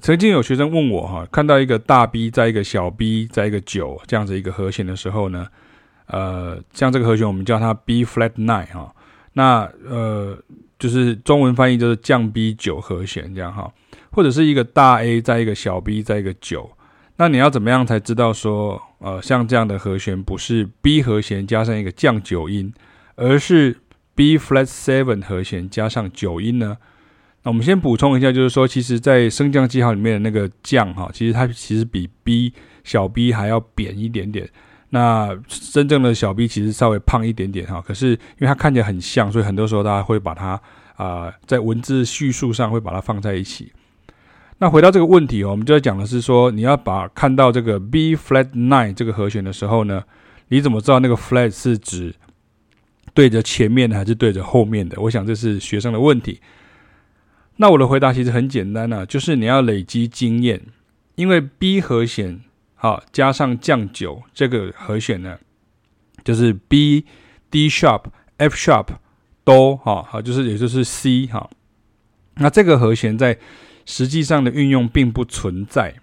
曾经有学生问我哈，看到一个大 B 在一个小 B 在一个九这样子一个和弦的时候呢，呃，像这个和弦我们叫它 B flat nine 哈，那呃就是中文翻译就是降 B 九和弦这样哈，或者是一个大 A 在一个小 B 在一个九，那你要怎么样才知道说呃像这样的和弦不是 B 和弦加上一个降九音，而是 B flat seven 和弦加上九音呢？那我们先补充一下，就是说，其实，在升降记号里面的那个降哈，其实它其实比 B 小 B 还要扁一点点。那真正的小 B 其实稍微胖一点点哈，可是因为它看起来很像，所以很多时候大家会把它啊、在文字叙述上会把它放在一起。那回到这个问题哦，我们就要讲的是说，你要把看到这个 B flat nine 这个和弦的时候呢，你怎么知道那个 flat 是指对着前面的还是对着后面的？我想这是学生的问题。那我的回答其实很简单啊，就是你要累积经验，因为 B 和弦好加上降九这个和弦呢，就是 B D sharp F sharp 都好好，就是也就是 C 哈。那这个和弦在实际上的运用并不存在。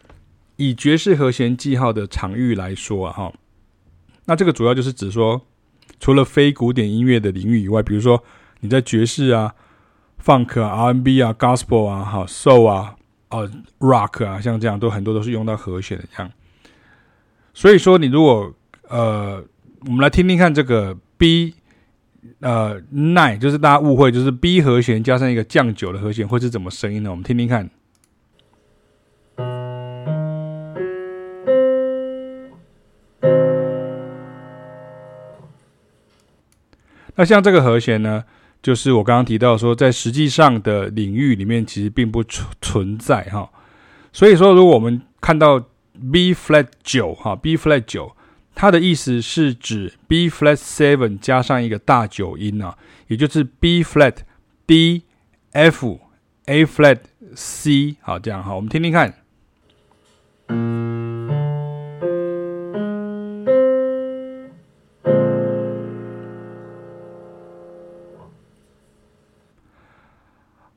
以爵士和弦记号的场域来说啊哈，那这个主要就是指说，除了非古典音乐的领域以外，比如说你在爵士啊。Funk 啊，R&B 啊，Gospel 啊，好，Soul 啊，呃，Rock 啊，像这样都很多都是用到和弦的这样。所以说，你如果呃，我们来听听看这个 B 呃 nine，就是大家误会，就是 B 和弦加上一个降九的和弦会是怎么声音呢？我们听听看。那像这个和弦呢？就是我刚刚提到说，在实际上的领域里面，其实并不存存在哈。所以说，如果我们看到 B flat 九哈，B flat 九，它的意思是指 B flat seven 加上一个大九音啊，也就是 B flat D F A flat C 好，这样哈，我们听听看。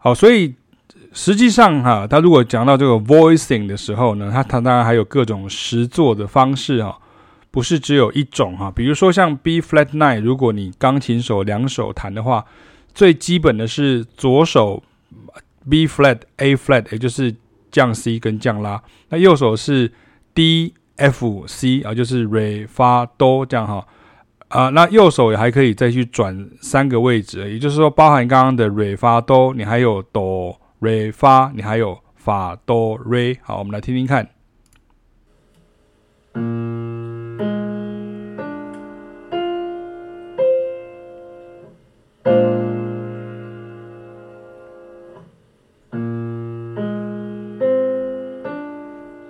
好，所以实际上哈，他如果讲到这个 voicing 的时候呢，他他当然还有各种实作的方式哈，不是只有一种哈。比如说像 B flat nine，如果你钢琴手两手弹的话，最基本的是左手 B flat A flat，也就是降 C 跟降拉，那右手是 D F C 啊，就是 Re Fa Do 这样哈。啊那右手也还可以再去转三个位置，也就是说，包含刚刚的瑞发哆，你还有哆瑞发，你还有发哆瑞。好，我们来听听看。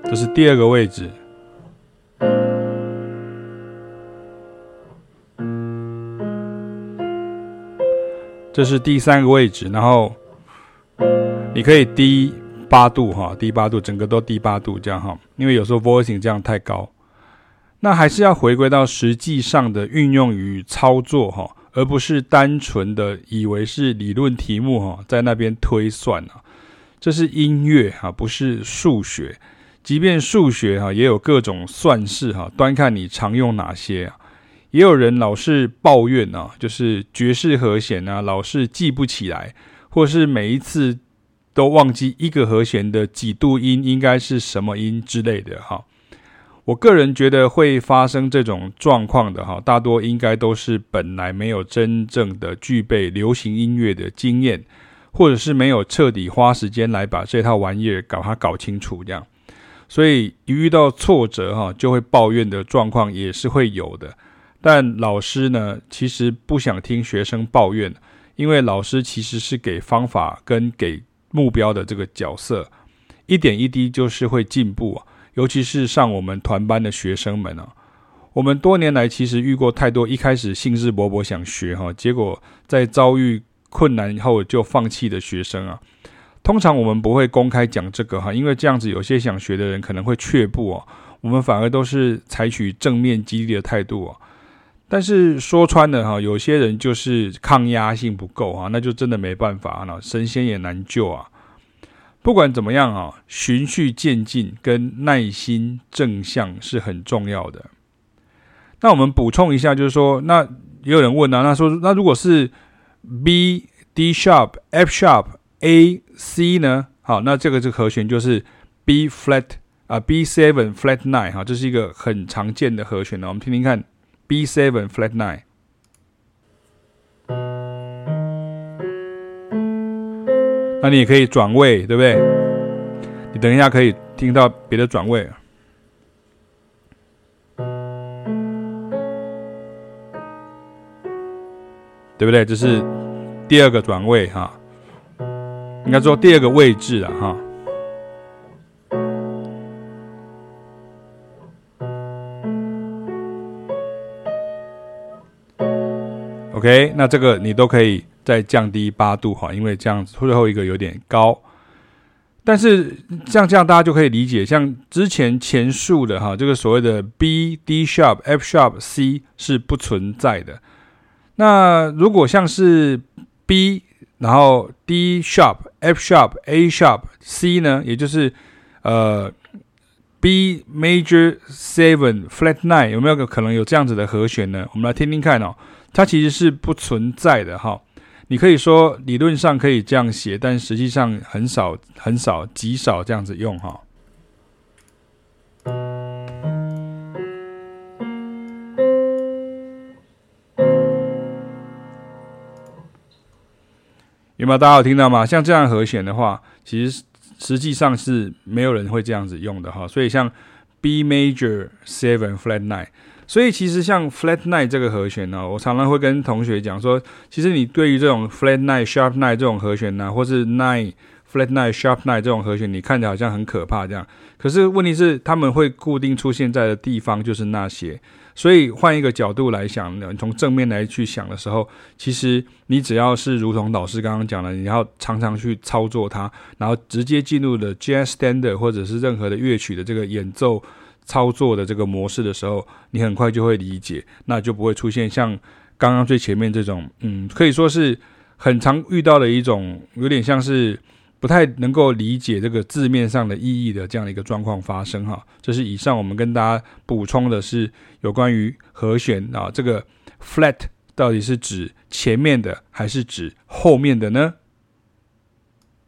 这是第二个位置。这是第三个位置，然后你可以低八度哈，低八度，整个都低八度这样哈，因为有时候 voicing 这样太高，那还是要回归到实际上的运用与操作哈，而不是单纯的以为是理论题目哈，在那边推算啊，这是音乐哈，不是数学，即便数学哈也有各种算式哈，端看你常用哪些啊。也有人老是抱怨啊，就是爵士和弦啊，老是记不起来，或是每一次都忘记一个和弦的几度音应该是什么音之类的哈。我个人觉得会发生这种状况的哈，大多应该都是本来没有真正的具备流行音乐的经验，或者是没有彻底花时间来把这套玩意儿搞它搞清楚这样。所以一遇到挫折哈，就会抱怨的状况也是会有的。但老师呢，其实不想听学生抱怨，因为老师其实是给方法跟给目标的这个角色，一点一滴就是会进步啊。尤其是上我们团班的学生们啊，我们多年来其实遇过太多一开始兴致勃勃想学哈，结果在遭遇困难后就放弃的学生啊。通常我们不会公开讲这个哈，因为这样子有些想学的人可能会却步啊。我们反而都是采取正面激励的态度啊。但是说穿了哈，有些人就是抗压性不够啊，那就真的没办法了，神仙也难救啊。不管怎么样啊，循序渐进跟耐心正向是很重要的。那我们补充一下，就是说，那也有人问啊，那说那如果是 B D sharp F sharp A C 呢？好，那这个这和弦就是 B flat 啊 B seven flat nine 哈，这是一个很常见的和弦呢。我们听听看 B seven flat nine。那你也可以转位，对不对？你等一下可以听到别的转位，对不对？这是第二个转位哈，应该说第二个位置了哈。OK，那这个你都可以。再降低八度哈，因为这样子最后一个有点高，但是像这样大家就可以理解，像之前前述的哈，这个所谓的 B D sharp F sharp C 是不存在的。那如果像是 B 然后 D sharp F sharp A sharp C 呢，也就是呃 B major seven flat nine 有没有可能有这样子的和弦呢？我们来听听看哦，它其实是不存在的哈。你可以说理论上可以这样写，但实际上很少、很少、极少这样子用哈。有没有大家有听到吗？像这样和弦的话，其实实际上是没有人会这样子用的哈。所以像 B major seven flat nine。所以其实像 flat nine 这个和弦呢，我常常会跟同学讲说，其实你对于这种 flat nine sharp nine 这种和弦呢，或是 nine flat nine sharp nine 这种和弦，你看起来好像很可怕这样。可是问题是，他们会固定出现在的地方就是那些。所以换一个角度来想呢，从正面来去想的时候，其实你只要是如同老师刚刚讲的，你要常常去操作它，然后直接进入的 jazz standard 或者是任何的乐曲的这个演奏。操作的这个模式的时候，你很快就会理解，那就不会出现像刚刚最前面这种，嗯，可以说是很常遇到的一种，有点像是不太能够理解这个字面上的意义的这样的一个状况发生哈。这是以上我们跟大家补充的是有关于和弦啊，这个 flat 到底是指前面的还是指后面的呢？